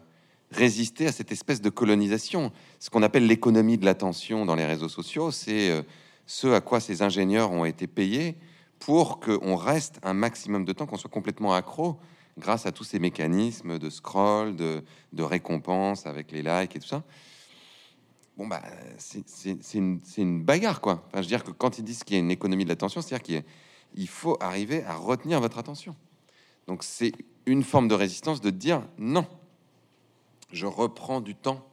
résister à cette espèce de colonisation. Ce qu'on appelle l'économie de l'attention dans les réseaux sociaux, c'est euh, ce à quoi ces ingénieurs ont été payés pour qu'on reste un maximum de temps, qu'on soit complètement accro grâce à tous ces mécanismes de scroll, de, récompense avec les likes et tout ça. bon, bah, c'est une, bagarre, quoi. Je veux dire que quand ils disent qu'il y a une économie de l'attention, c'est-à-dire qu'il il faut arriver à retenir votre attention. Donc, c'est une forme de résistance de dire non, je reprends du temps,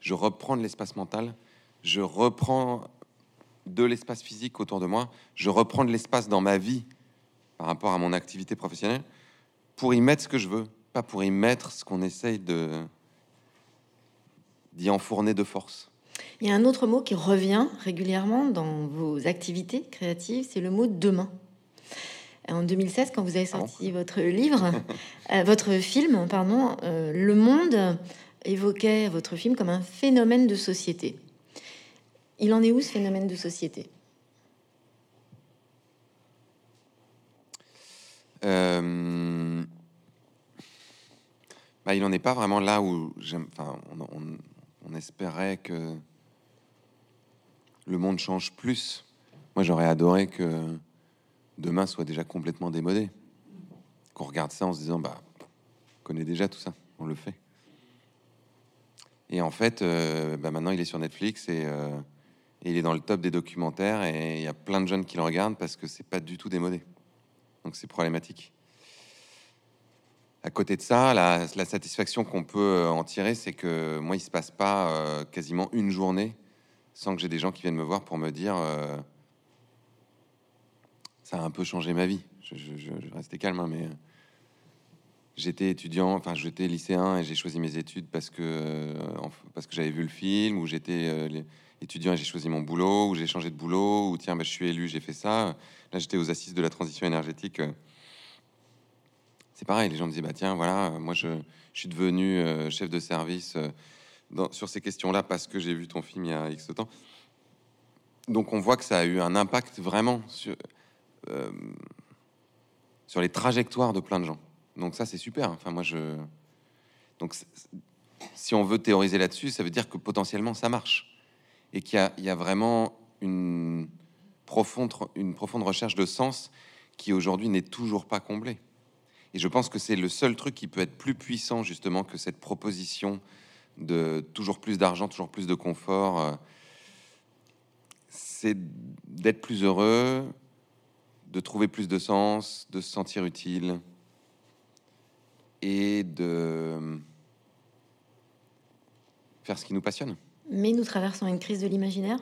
je reprends de l'espace mental, je reprends de l'espace physique autour de moi, je reprends de l'espace dans ma vie par rapport à mon activité professionnelle pour y mettre ce que je veux, pas pour y mettre ce qu'on essaye d'y enfourner de force. Il y a un autre mot qui revient régulièrement dans vos activités créatives, c'est le mot demain. En 2016, quand vous avez ah sorti votre livre, euh, votre film, pardon, euh, Le Monde évoquait votre film comme un phénomène de société. Il en est où ce phénomène de société? Euh, bah, Il n'en est pas vraiment là où j'aime. Enfin, on, espérait que le monde change plus. Moi, j'aurais adoré que demain soit déjà complètement démodé. Qu'on regarde ça en se disant, bah, on connaît déjà tout ça, on le fait. Et en fait, euh, bah, maintenant, il est sur Netflix et euh, il est dans le top des documentaires et il y a plein de jeunes qui le regardent parce que c'est pas du tout démodé. Donc c'est problématique. À côté de ça, la, satisfaction qu'on peut euh, en tirer, c'est que moi, il se passe pas quasiment une journée sans que j'ai des gens qui viennent me voir pour me dire ça a un peu changé ma vie. Je, restais calme, hein, mais j'étais étudiant, enfin j'étais lycéen et j'ai choisi mes études parce que parce que j'avais vu le film, ou j'étais étudiant et j'ai choisi mon boulot, ou j'ai changé de boulot, ou tiens, bah, je suis élu, j'ai fait ça. Là, j'étais aux assises de la transition énergétique. C'est pareil, les gens me disaient, bah tiens, voilà, moi je, suis devenu euh, chef de service euh, sur ces questions-là parce que j'ai vu ton film il y a X temps. Donc on voit que ça a eu un impact vraiment sur, euh, sur les trajectoires de plein de gens. Donc ça, c'est super. Enfin, moi, je... Donc, si on veut théoriser là-dessus, ça veut dire que potentiellement ça marche et qu'il y, a vraiment une profonde, une profonde recherche de sens qui aujourd'hui n'est toujours pas comblée. Et je pense que c'est le seul truc qui peut être plus puissant justement que cette proposition de toujours plus d'argent, toujours plus de confort. Euh, c'est d'être plus heureux, de trouver plus de sens, de se sentir utile et de faire ce qui nous passionne. Mais nous traversons une crise de l'imaginaire?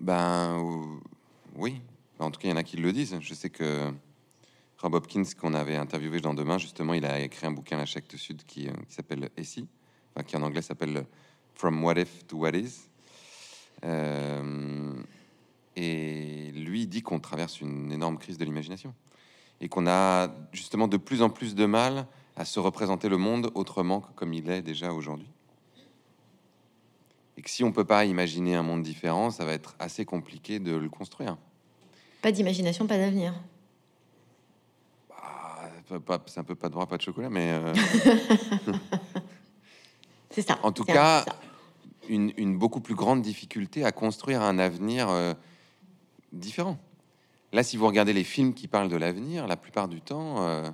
Ben oui. En tout cas, il y en a qui le disent. Je sais que Rob Hopkins, qu'on avait interviewé dans Demain, justement, il a écrit un bouquin à Chacte Sud qui, euh, qui s'appelle Essie, enfin, qui en anglais s'appelle From What If to What Is. Euh, et lui, dit qu'on traverse une énorme crise de l'imagination et qu'on a justement de plus en plus de mal à se représenter le monde autrement que comme il est déjà aujourd'hui. Et que si on peut pas imaginer un monde différent, ça va être assez compliqué de le construire. Pas d'imagination, pas d'avenir. Bah, c'est un peu pas de droit, pas de chocolat, mais. Euh, c'est ça. En tout cas, une, une, beaucoup plus grande difficulté à construire un avenir euh, différent. Là, si vous regardez les films qui parlent de l'avenir, la plupart du temps, euh,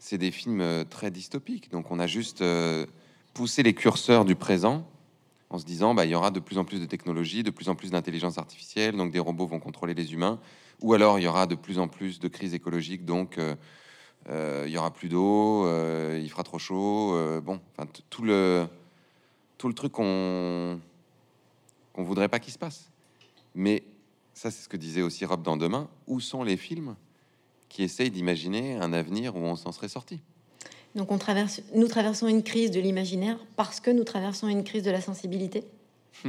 c'est des films euh, très dystopiques. Donc on a juste euh, poussé les curseurs du présent en se disant bah il y aura de plus en plus de technologies, de plus en plus d'intelligence artificielle, donc des robots vont contrôler les humains, ou alors il y aura de plus en plus de crises écologiques, donc il y aura plus d'eau, il fera trop chaud, bon, tout le tout le truc qu'on qu'on voudrait pas qu'il se passe. Mais ça c'est ce que disait aussi Rob dans Demain. Où sont les films qui essaye d'imaginer un avenir où on s'en serait sorti? Donc on traverse, nous traversons une crise de l'imaginaire parce que nous traversons une crise de la sensibilité?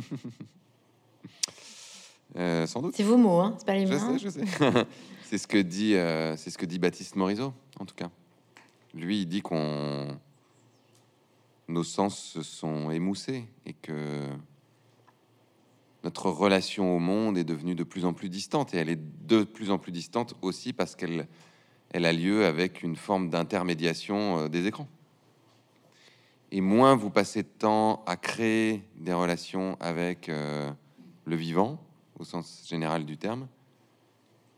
Euh, sans doute. C'est vos mots, hein c'est pas les miens. Je sais, je sais. c'est ce que dit, euh, c'est ce que dit Baptiste Morisot, en tout cas. Lui, il dit qu'on nos sens se sont émoussés et que notre relation au monde est devenue de plus en plus distante et elle est de plus en plus distante aussi parce qu'elle elle a lieu avec une forme d'intermédiation euh, des écrans. Et moins vous passez de temps à créer des relations avec euh, le vivant, au sens général du terme,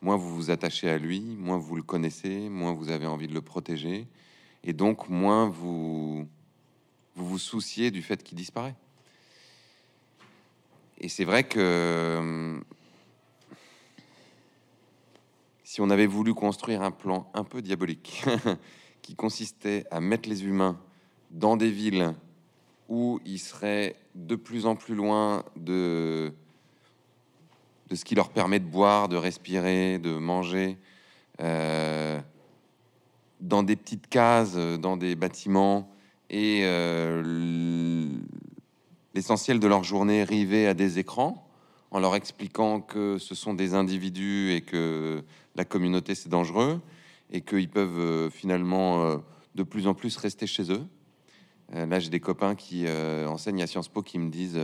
moins vous vous attachez à lui, moins vous le connaissez, moins vous avez envie de le protéger, et donc moins vous vous vous souciez du fait qu'il disparaît. Et c'est vrai que si on avait voulu construire un plan un peu diabolique qui consistait à mettre les humains dans des villes où ils seraient de plus en plus loin de, de ce qui leur permet de boire, de respirer, de manger, euh, dans des petites cases, dans des bâtiments, et euh, l'essentiel de leur journée rivée à des écrans, en leur expliquant que ce sont des individus et que la communauté c'est dangereux, et qu'ils peuvent euh, finalement de plus en plus rester chez eux. là, j'ai des copains qui enseignent à Sciences Po qui me disent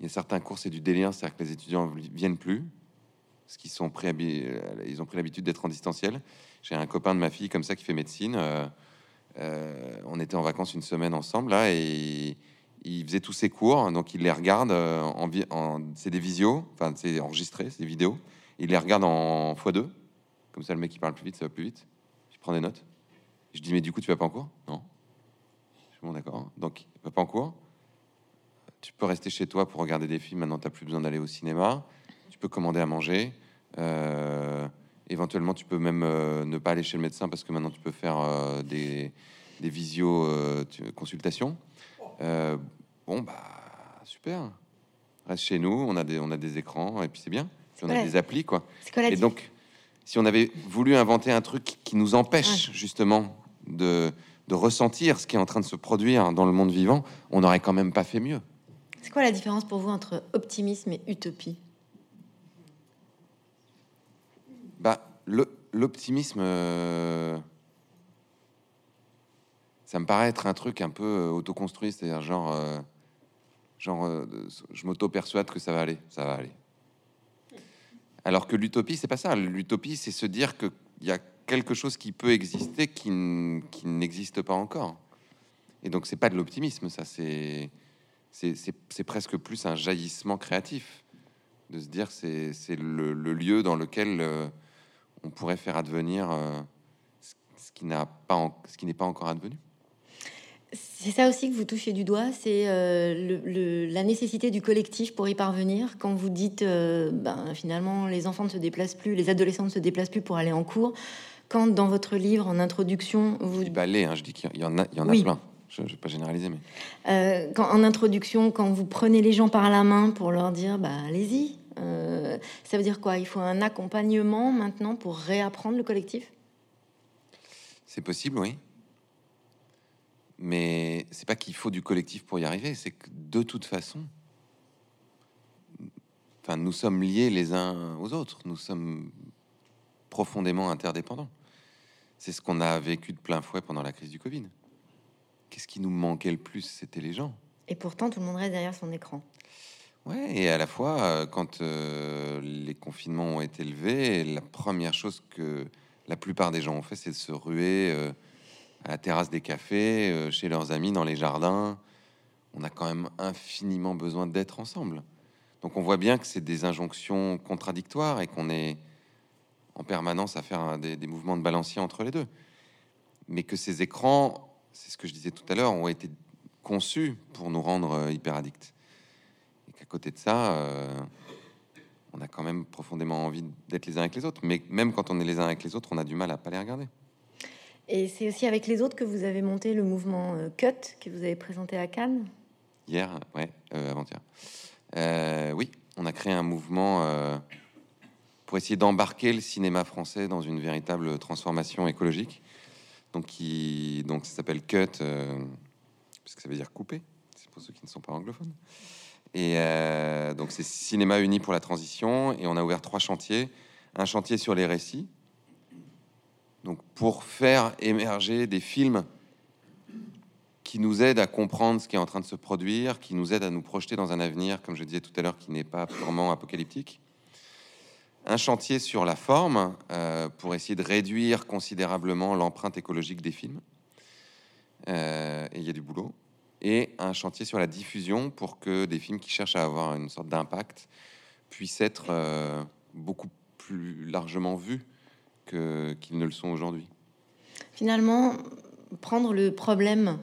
il y a certains cours, c'est du délire, c'est-à-dire que les étudiants viennent plus, parce qu'ils sont ils ont pris l'habitude d'être en distanciel. J'ai un copain de ma fille comme ça qui fait médecine. Euh, euh, on était en vacances une semaine ensemble là et il faisait tous ses cours, donc il les regarde euh, en, en c'est des visios, enfin c'est enregistré, c'est des vidéos. Il les regarde en x2, comme ça le mec qui parle plus vite, ça va plus vite. Je prends des notes. Je dis mais du coup tu vas pas en cours? Non. Je suis bon d'accord. Donc il va pas en cours tu peux rester chez toi pour regarder des films. Maintenant, tu n'as plus besoin d'aller au cinéma. Tu peux commander à manger. Euh, éventuellement, tu peux même euh, ne pas aller chez le médecin parce que maintenant, tu peux faire des, des visio consultations. Bon, bah, super. Reste chez nous. On a des, on a des écrans et puis c'est bien. on a des applis, quoi. et donc, si on avait voulu inventer un truc qui nous empêche justement de, de ressentir ce qui est en train de se produire dans le monde vivant, on n'aurait quand même pas fait mieux. C'est quoi la différence pour vous entre optimisme et utopie? Bah, L'optimisme, euh, ça me paraît être un truc un peu euh, autoconstruit, c'est-à-dire genre, euh, genre je m'auto-persuade que ça va aller, ça va aller. Alors que l'utopie, c'est pas ça. L'utopie, c'est se dire qu'il y a quelque chose qui peut exister qui n'existe pas encore. Et donc, c'est pas de l'optimisme, ça, c'est presque plus un jaillissement créatif de se dire c'est le, lieu dans lequel euh, on pourrait faire advenir euh, ce qui n'a ce qui n'est pas encore advenu. C'est ça aussi que vous touchez du doigt, c'est euh, la nécessité du collectif pour y parvenir. Quand vous dites, ben, finalement, les enfants ne se déplacent plus, les adolescents ne se déplacent plus pour aller en cours. Quand dans votre livre, en introduction, vous... Je dis pas les, hein, je dis qu'il y en a, il y en a plein. Je ne vais pas généraliser, mais. Euh, quand, en introduction, quand vous prenez les gens par la main pour leur dire bah, allez-y, euh, ça veut dire quoi? Il faut un accompagnement maintenant pour réapprendre le collectif? C'est possible, oui. Mais c'est pas qu'il faut du collectif pour y arriver, c'est que de toute façon, enfin, nous sommes liés les uns aux autres, nous sommes profondément interdépendants. C'est ce qu'on a vécu de plein fouet pendant la crise du Covid qu'est-ce qui nous manquait le plus C'était les gens. Et pourtant, tout le monde reste derrière son écran. Ouais, et à la fois, euh, quand euh, les confinements ont été levés, la première chose que la plupart des gens ont fait, c'est de se ruer euh, à la terrasse des cafés, chez leurs amis, dans les jardins. On a quand même infiniment besoin d'être ensemble. Donc on voit bien que c'est des injonctions contradictoires et qu'on est en permanence à faire des, des mouvements de balancier entre les deux. Mais que ces écrans c'est ce que je disais tout à l'heure, ont été conçus pour nous rendre euh, hyper addicts. Et qu'à côté de ça, euh, on a quand même profondément envie d'être les uns avec les autres. Mais même quand on est les uns avec les autres, on a du mal à pas les regarder. Et c'est aussi avec les autres que vous avez monté le mouvement euh, Cut que vous avez présenté à Cannes? Hier, ouais, avant-hier. oui, on a créé un mouvement pour essayer d'embarquer le cinéma français dans une véritable transformation écologique donc, qui, donc ça s'appelle Cut, euh, parce que ça veut dire couper, c'est pour ceux qui ne sont pas anglophones. Et euh, donc c'est Cinéma Uni pour la transition, et on a ouvert trois chantiers. Un chantier sur les récits, donc pour faire émerger des films qui nous aident à comprendre ce qui est en train de se produire, qui nous aident à nous projeter dans un avenir, comme je disais tout à l'heure, qui n'est pas purement apocalyptique un chantier sur la forme euh, pour essayer de réduire considérablement l'empreinte écologique des films. Euh, et il y a du boulot. Et un chantier sur la diffusion pour que des films qui cherchent à avoir une sorte d'impact puissent être euh, beaucoup plus largement vus qu'ils ne le sont aujourd'hui. Finalement, prendre le problème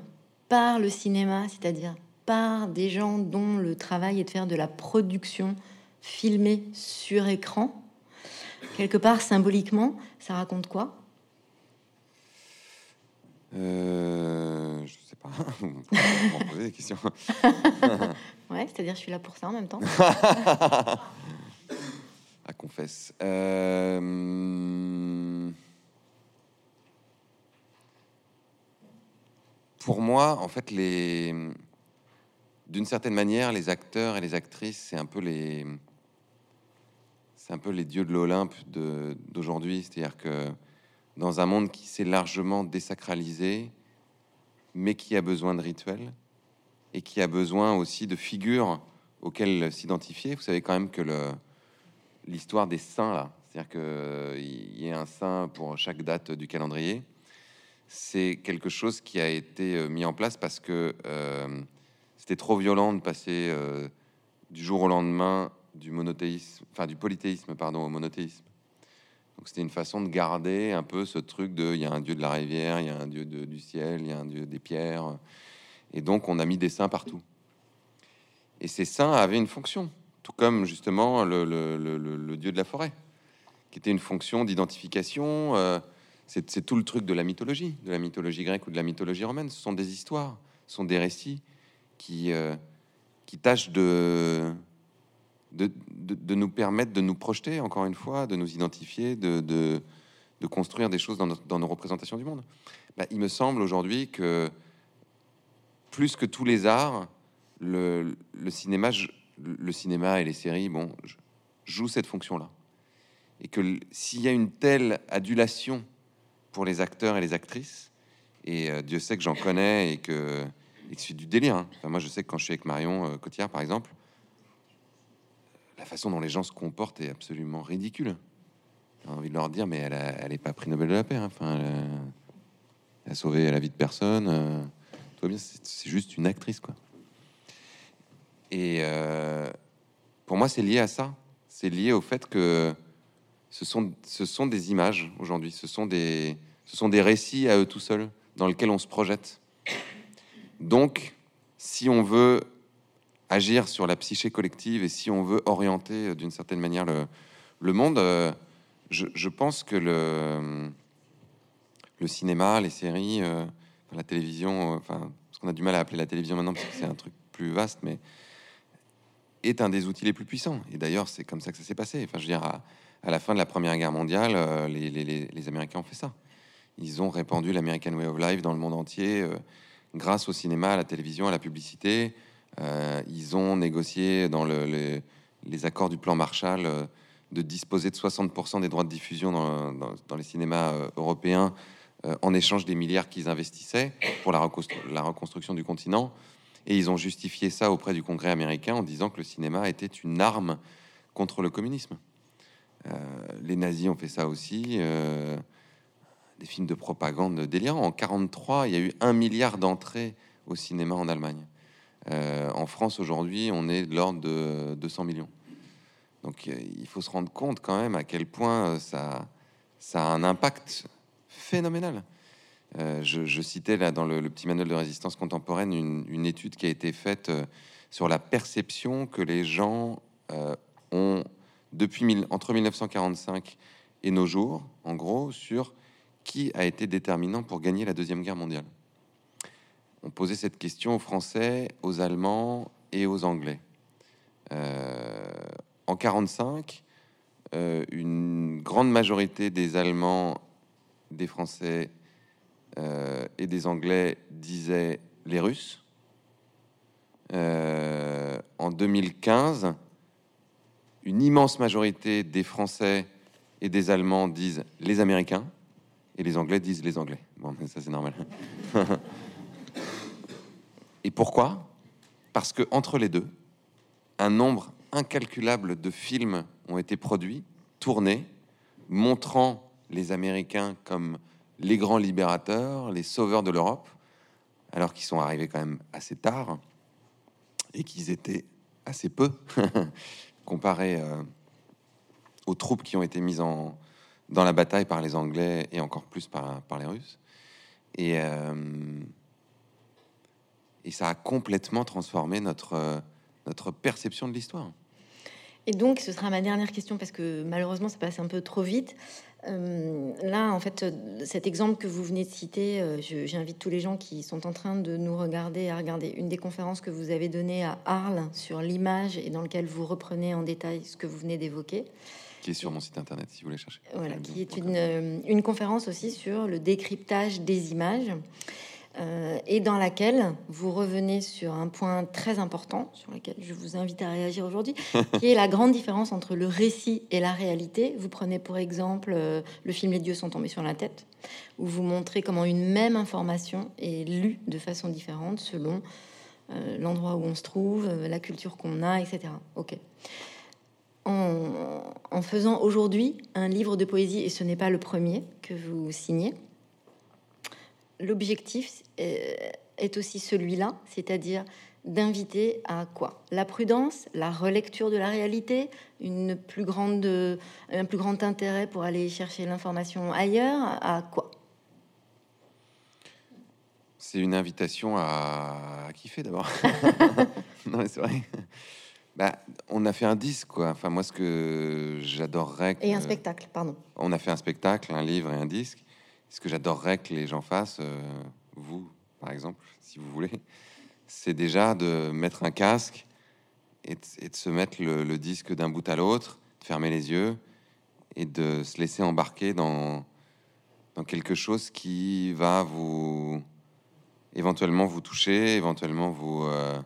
par le cinéma, c'est-à-dire par des gens dont le travail est de faire de la production filmée sur écran, quelque part symboliquement, ça raconte quoi? Euh, Je sais pas. On poser des questions. ouais, c'est-à-dire je suis là pour ça en même temps. à confesse. Euh... Pour moi, en fait, les d'une certaine manière, les acteurs et les actrices, c'est un peu les, c'est un peu les dieux de l'Olympe d'aujourd'hui. C'est-à-dire que dans un monde qui s'est largement désacralisé, mais qui a besoin de rituels et qui a besoin aussi de figures auxquelles s'identifier. Vous savez quand même que l'histoire des saints là, c'est-à-dire qu'il y ait un saint pour chaque date du calendrier, c'est quelque chose qui a été euh, mis en place parce que euh, c'était trop violent de passer euh, du jour au lendemain du monothéisme, enfin du polythéisme, pardon, au monothéisme. Donc c'était une façon de garder un peu ce truc de il y a un dieu de la rivière, il y a un dieu du ciel, il y a un dieu des pierres. Et donc on a mis des saints partout. Et ces saints avaient une fonction, tout comme justement le, dieu de la forêt, qui était une fonction d'identification. Euh, c'est tout le truc de la mythologie, de la mythologie grecque ou de la mythologie romaine. Ce sont des histoires, ce sont des récits qui, euh, qui tâchent de, de, de, nous permettre de nous projeter, encore une fois, de nous identifier, de, de, construire des choses dans, nos représentations du monde. Bah, il me semble aujourd'hui que plus que tous les arts, le, cinéma, le cinéma et les séries, bon, jouent cette fonction-là. Et que s'il y a une telle adulation pour les acteurs et les actrices, et euh, Dieu sait que j'en connais et que c'est du délire. Hein. moi, je sais que quand je suis avec Marion euh, Cotillard, par exemple, la façon dont les gens se comportent est absolument ridicule. J'ai envie de leur dire, mais elle, a, elle est pas prix Nobel de la paix. Hein. Enfin, elle a, sauvé la vie de personne. Euh, c'est juste une actrice, quoi. Et euh, pour moi, c'est lié à ça. C'est lié au fait que ce sont, ce sont des images aujourd'hui. Ce sont des, ce sont des récits à eux tout seuls dans lesquels on se projette. Donc, si on veut agir sur la psyché collective et si on veut orienter euh, d'une certaine manière le, monde, euh, je, pense que le, le cinéma, les séries, la télévision, enfin, ce qu'on a du mal à appeler la télévision maintenant, parce que c'est un truc plus vaste, mais est un des outils les plus puissants. Et d'ailleurs, c'est comme ça que ça s'est passé. Enfin, je veux dire, à, la fin de la Première Guerre mondiale, les, les, Américains ont fait ça. Ils ont répandu l'American Way of Life dans le monde entier grâce au cinéma, à la télévision, à la publicité. Euh, ils ont négocié dans les, accords du plan Marshall euh, de disposer de 60% des droits de diffusion dans, les cinémas euh, européens en échange des milliards qu'ils investissaient pour la, reconstruction du continent. Et ils ont justifié ça auprès du Congrès américain en disant que le cinéma était une arme contre le communisme. les nazis ont fait ça aussi des films de propagande délirants. En 43, il y a eu un milliard d'entrées au cinéma en Allemagne. Euh, en France, aujourd'hui, on est de l'ordre de 200 millions. Donc, euh, il faut se rendre compte quand même à quel point euh, ça a un impact phénoménal. Je, citais là dans le, petit manuel de résistance contemporaine une, étude qui a été faite sur la perception que les gens ont depuis entre 1945 et nos jours, en gros, sur qui a été déterminant pour gagner la Deuxième Guerre mondiale On posait cette question aux Français, aux Allemands et aux Anglais. Euh, en 1945, euh, une grande majorité des Allemands, des Français euh, et des Anglais disaient les Russes. en 2015, une immense majorité des Français et des Allemands disent les Américains et les Anglais disent les Anglais. Bon, ça c'est normal. et pourquoi? Parce que entre les deux, un nombre incalculable de films ont été produits, tournés, montrant les Américains comme les grands libérateurs, les sauveurs de l'Europe, alors qu'ils sont arrivés quand même assez tard et qu'ils étaient assez peu comparés euh, aux troupes qui ont été mises en, dans la bataille par les Anglais et encore plus par, par les Russes. Et, euh, et ça a complètement transformé notre, euh, notre perception de l'histoire. Et donc, ce sera ma dernière question parce que malheureusement, ça passe un peu trop vite. Euh, là, en fait, cet exemple que vous venez de citer, euh, j'invite tous les gens qui sont en train de nous regarder à regarder une des conférences que vous avez données à Arles sur l'image et dans lequel vous reprenez en détail ce que vous venez d'évoquer. Qui est sur mon site internet si vous voulez chercher. Voilà, qui est une, une conférence aussi sur le décryptage des images. Euh, et dans laquelle vous revenez sur un point très important, sur lequel je vous invite à réagir aujourd'hui, qui est la grande différence entre le récit et la réalité. Vous prenez pour exemple euh, le film Les dieux sont tombés sur la tête, où vous montrez comment une même information est lue de façon différente selon euh, l'endroit où on se trouve, la culture qu'on a, etc. Ok. En, en faisant aujourd'hui un livre de poésie, et ce n'est pas le premier que vous signez, l'objectif euh, est aussi celui-là, c'est-à-dire d'inviter à quoi? La prudence, la relecture de la réalité, une plus grande, un plus grand intérêt pour aller chercher l'information ailleurs, à quoi? C'est une invitation à, kiffer d'abord. non, c'est vrai. Bah, on a fait un disque, quoi. Enfin, moi, ce que j'adorerais. Et un spectacle, pardon. On a fait un spectacle, un livre et un disque. Ce que j'adorerais que les gens fassent, euh, vous par exemple, si vous voulez, c'est déjà de mettre un casque et de, se mettre le, disque d'un bout à l'autre, de fermer les yeux et de se laisser embarquer dans, quelque chose qui va vous éventuellement vous toucher, éventuellement vous, euh,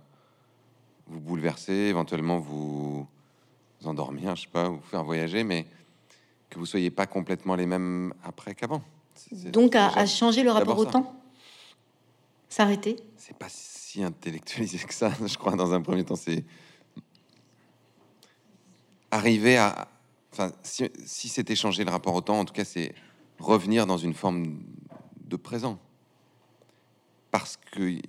vous bouleverser, éventuellement vous, vous endormir, je sais pas, vous faire voyager, mais que vous soyez pas complètement les mêmes après qu'avant. Donc à, changer le rapport au temps S'arrêter C'est pas si intellectualisé que ça, je crois, dans un premier temps. C'est arriver à... Enfin, si, si c'était changer le rapport au temps, en tout cas, c'est revenir dans une forme de présent. Parce qu'il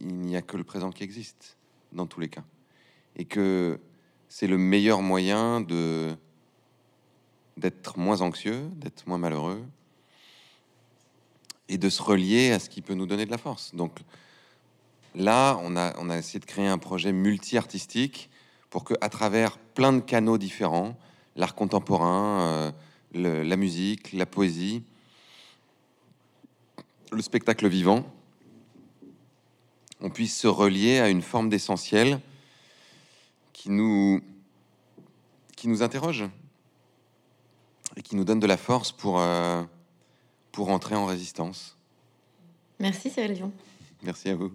n'y a que le présent qui existe, dans tous les cas. Et que c'est le meilleur moyen de d'être moins anxieux, d'être moins malheureux, et de se relier à ce qui peut nous donner de la force. Donc là, on a, on a essayé de créer un projet multi-artistique pour que, à travers plein de canaux différents, l'art contemporain, euh, la musique, la poésie, le spectacle vivant, on puisse se relier à une forme d'essentiel qui nous, qui nous interroge et qui nous donne de la force pour, euh, pour entrer en résistance. Merci Cyril Dion. Merci à vous.